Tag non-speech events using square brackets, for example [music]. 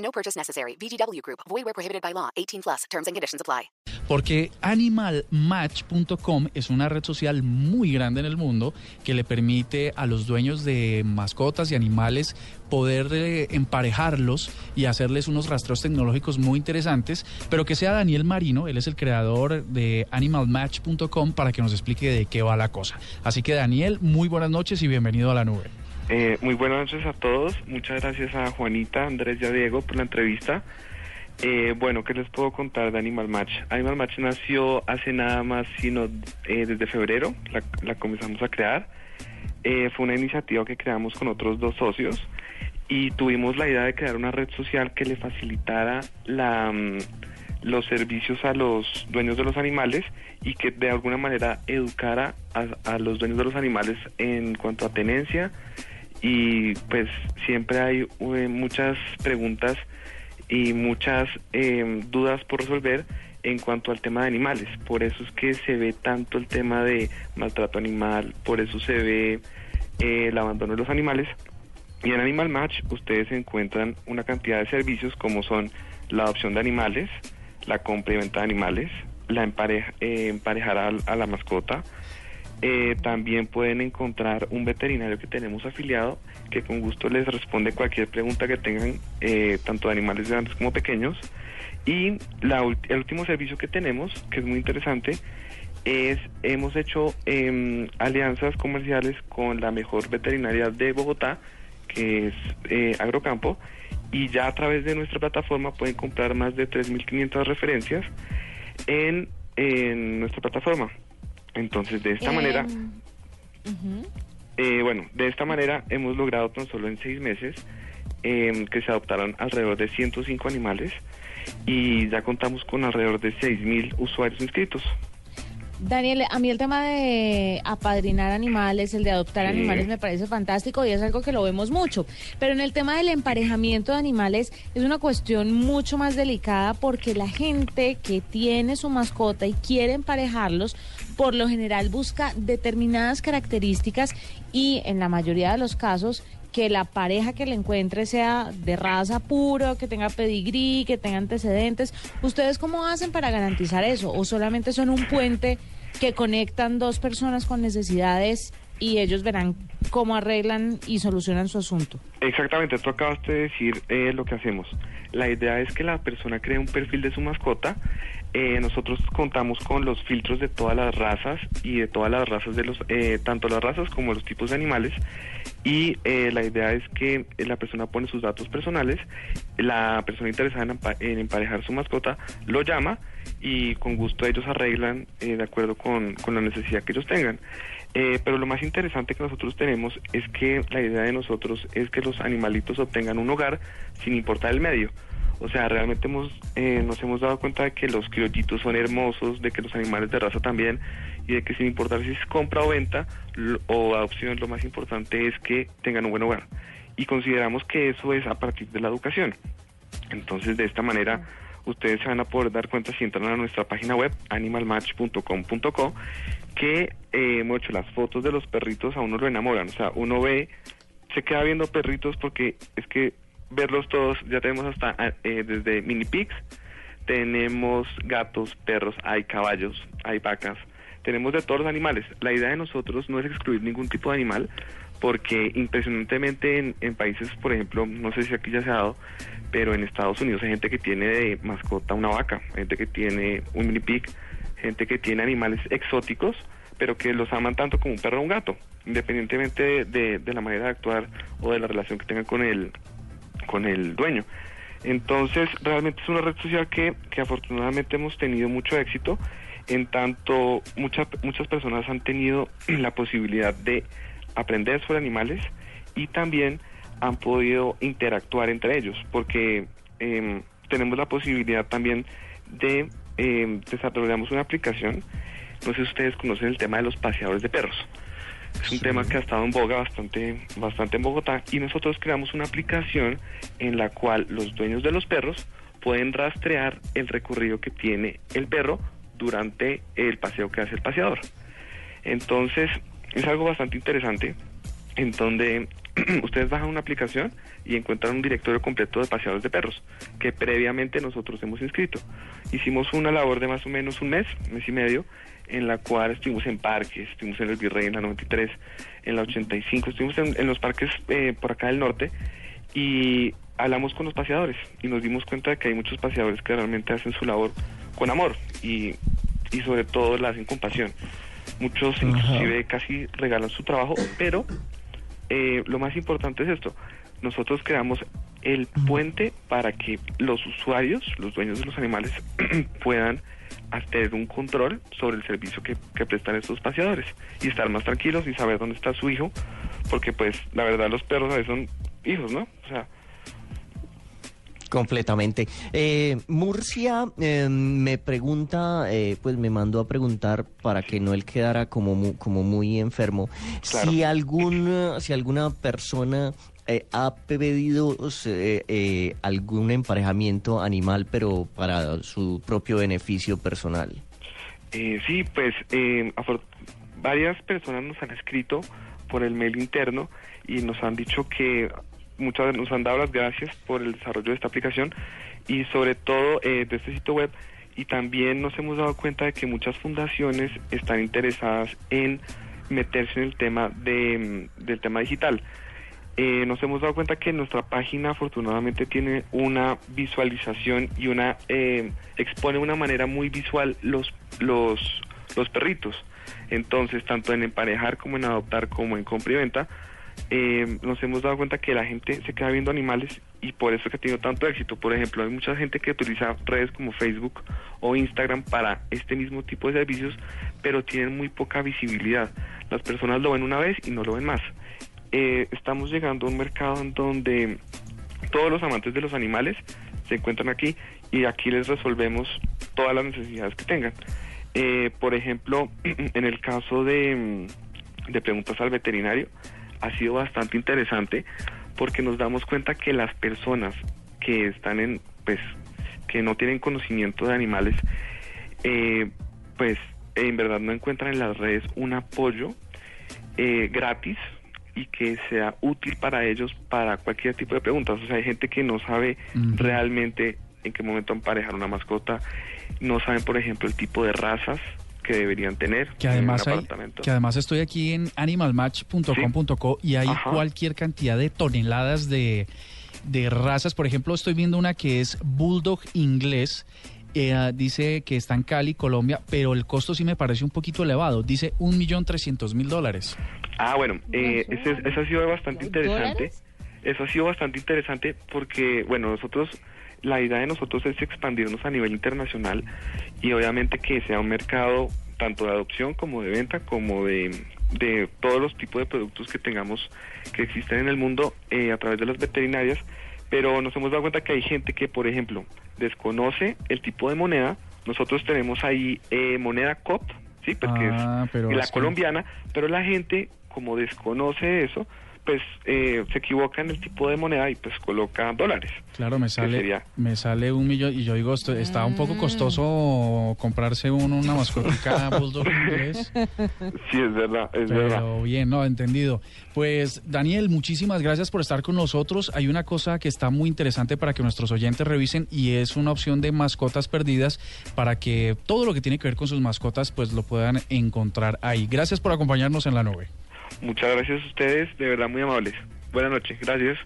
No purchase necessary. VGW Group. Void where prohibited by law. 18 plus. Terms and conditions apply. Porque animalmatch.com es una red social muy grande en el mundo que le permite a los dueños de mascotas y animales poder eh, emparejarlos y hacerles unos rastreos tecnológicos muy interesantes, pero que sea Daniel Marino, él es el creador de animalmatch.com para que nos explique de qué va la cosa. Así que Daniel, muy buenas noches y bienvenido a la nube. Eh, muy buenas noches a todos. Muchas gracias a Juanita, Andrés y a Diego por la entrevista. Eh, bueno, ¿qué les puedo contar de Animal Match? Animal Match nació hace nada más, sino eh, desde febrero, la, la, comenzamos a crear. Eh, fue una iniciativa que creamos con otros dos socios y tuvimos la idea de crear una red social que le facilitara la, mm, los servicios a los dueños de los animales y que de alguna manera educara a, a los dueños de los animales en cuanto a tenencia y pues siempre hay eh, muchas preguntas y muchas eh, dudas por resolver en cuanto al tema de animales. Por eso es que se ve tanto el tema de maltrato animal, por eso se ve eh, el abandono de los animales. Y en Animal Match ustedes encuentran una cantidad de servicios como son la adopción de animales, la compra y venta de animales, la empareja, eh, emparejar a, a, la mascota. Eh, también pueden encontrar un veterinario que tenemos afiliado que con gusto les responde cualquier pregunta que tengan, eh, tanto de animales grandes como pequeños. Y la, el último servicio que tenemos, que es muy interesante, es hemos hecho eh, alianzas comerciales con la mejor veterinaria de Bogotá, que es eh, Agrocampo, y ya a través de nuestra plataforma pueden comprar más de 3.500 referencias en, en, nuestra plataforma. Entonces, de esta manera... Uh -huh. Eh, bueno, de esta manera hemos logrado tan solo en seis meses eh, que se adoptaron alrededor de 105 animales y ya contamos con alrededor de 6.000 usuarios inscritos. Daniel, a mí el tema de apadrinar animales, el de adoptar sí. animales me parece fantástico y es algo que lo vemos mucho. Pero en el tema del emparejamiento de animales es una cuestión mucho más delicada porque la gente que tiene su mascota y quiere emparejarlos, por lo general busca determinadas características y en la mayoría de los casos que la pareja que le encuentre sea de raza puro, que tenga pedigrí, que tenga antecedentes. ¿Ustedes cómo hacen para garantizar eso? ¿O solamente son un puente que conectan dos personas con necesidades y ellos verán cómo arreglan y solucionan su asunto? Exactamente, tú acabas de decir eh, lo que hacemos. La idea es que la persona cree un perfil de su mascota. Eh, nosotros contamos con los filtros de todas las razas y de todas las razas de los, eh, tanto las razas como los tipos de animales. Y eh, la idea es que la persona pone sus datos personales, la persona interesada en, en emparejar su mascota lo llama y con gusto ellos arreglan de acuerdo con, con, la necesidad que ellos tengan. Pero lo más interesante que nosotros tenemos es que la idea de nosotros es que los animalitos obtengan un hogar sin importar el medio. O sea, realmente hemos, eh, nos hemos dado cuenta de que los criollitos son hermosos, de que los animales de raza también, y de que sin importar si es compra o venta o adopción, lo más importante es que tengan un buen hogar. Y consideramos que eso es a partir de la educación. Entonces, de esta manera, ustedes se van a poder dar cuenta si entran a nuestra página web, animalmatch.com.co, que eh, hemos hecho las fotos de los perritos, a uno lo enamoran. O sea, uno ve, se queda viendo perritos porque es que verlos todos, ya tenemos hasta eh, desde mini pigs, tenemos gatos, perros, hay caballos, hay vacas, tenemos de todos los animales. La idea de nosotros no es excluir ningún tipo de animal, porque impresionantemente en, países, por ejemplo, no sé si aquí ya se ha dado, pero en Estados Unidos hay gente que tiene de mascota una vaca, gente que tiene un mini pig, gente que tiene animales exóticos, pero que los aman tanto como un perro o un gato, independientemente de, de, de la manera de actuar o de la relación que tengan con el, con el dueño. Entonces, realmente es una red social que, que afortunadamente hemos tenido mucho éxito, en tanto muchas muchas personas han tenido [clears throat] la posibilidad de aprender sobre animales y también han podido interactuar entre ellos, porque em, tenemos la posibilidad también de em, desarrollamos una aplicación. No sé si ustedes conocen el tema de los paseadores de perros. Es un Sí. tema que ha estado en boga bastante, bastante en Bogotá y nosotros creamos una aplicación en la cual los dueños de los perros pueden rastrear el recorrido que tiene el perro durante el paseo que hace el paseador. Entonces, es algo bastante interesante en donde [clears throat] ustedes bajan una aplicación y encuentran un directorio completo de paseadores de perros que previamente nosotros hemos inscrito. Hicimos una labor de más o menos un mes, mes y medio, en la cual estuvimos en parques, estuvimos en el Virrey en la 93, en la 85, estuvimos en, en los parques eh, por acá del norte y hablamos con los paseadores y nos dimos cuenta de que hay muchos paseadores que realmente hacen su labor con amor y, y sobre todo la hacen con pasión. Muchos inclusive casi regalan su trabajo, pero eh, lo más importante es esto. Nosotros creamos el puente para que los usuarios, los dueños de los animales, [clears throat] puedan tener un control sobre el servicio que, que prestan estos paseadores y estar más tranquilos y saber dónde está su hijo, porque pues la verdad los perros a veces son hijos, ¿no? O sea, Completamente. Eh, Murcia eh, me pregunta, eh, pues me mandó a preguntar para que no él quedara como mu- como muy enfermo, Claro. si alguna si alguna persona eh, ha pedido eh, eh, algún emparejamiento animal, pero para su propio beneficio personal. Eh, sí, pues afor- varias personas nos han escrito por el mail interno y nos han dicho que muchas nos han dado las gracias por el desarrollo de esta aplicación y sobre todo eh, de este sitio web y también nos hemos dado cuenta de que muchas fundaciones están interesadas en meterse en el tema de, mm, del tema digital. Eh, nos hemos dado cuenta que nuestra página afortunadamente tiene una visualización y una eh, expone de una manera muy visual los los los perritos. Entonces, tanto en emparejar como en adoptar como en compra y venta, eh, nos hemos dado cuenta que la gente se queda viendo animales y por eso que ha tenido tanto éxito. Por ejemplo, hay mucha gente que utiliza redes como Facebook o Instagram para este mismo tipo de servicios, pero tienen muy poca visibilidad. Las personas lo ven una vez y no lo ven más. Eh, estamos llegando a un mercado en donde todos los amantes de los animales se encuentran aquí y aquí les resolvemos todas las necesidades que tengan. Eh, por ejemplo, [clears throat] en el caso de, de preguntas al veterinario, ha sido bastante interesante porque nos damos cuenta que las personas que están en, pues, que no tienen conocimiento de animales, eh, pues en verdad no encuentran en las redes un apoyo eh, gratis y que sea útil para ellos para cualquier tipo de preguntas. O sea, hay gente que no sabe realmente en qué momento emparejar una mascota, no saben, por ejemplo, el tipo de razas que deberían tener Que en además, un hay, apartamento. que además estoy aquí en animalmatch.com.co y hay Ajá. cualquier cantidad de toneladas de, de razas. Por ejemplo, estoy viendo una que es Bulldog inglés. eh, dice que está en Cali, Colombia, pero el costo sí me parece un poquito elevado. Dice un millón trescientos mil dólares. Ah, bueno, eh, ¿No ese, eso ha sido bastante interesante. ¿Dólares? Eso ha sido bastante interesante porque, bueno, nosotros, la idea de nosotros es expandirnos a nivel internacional y obviamente que sea un mercado tanto de adopción como de venta, como de, de todos los tipos de productos que tengamos que existen en el mundo eh, a través de las veterinarias. Pero nos hemos dado cuenta que hay gente que, por ejemplo, desconoce el tipo de moneda. Nosotros tenemos ahí eh, moneda COP, ¿sí? Porque Ah, es pero la es que- colombiana, pero la gente, como desconoce eso, pues eh, se equivoca en el tipo de moneda y pues coloca dólares. Claro, me sale, sería? me sale un millón y yo digo, esto, está un poco costoso comprarse uno una mascota [laughs] Bulldog inglés. Sí, es verdad, es verdad. Pero bien, no, entendido. Pues Daniel, muchísimas gracias por estar con nosotros. Hay una cosa que está muy interesante para que nuestros oyentes revisen y es una opción de mascotas perdidas para que todo lo que tiene que ver con sus mascotas pues lo puedan encontrar ahí. Gracias por acompañarnos en la nube. Muchas gracias a ustedes, de verdad muy amables. Buenas noches, gracias.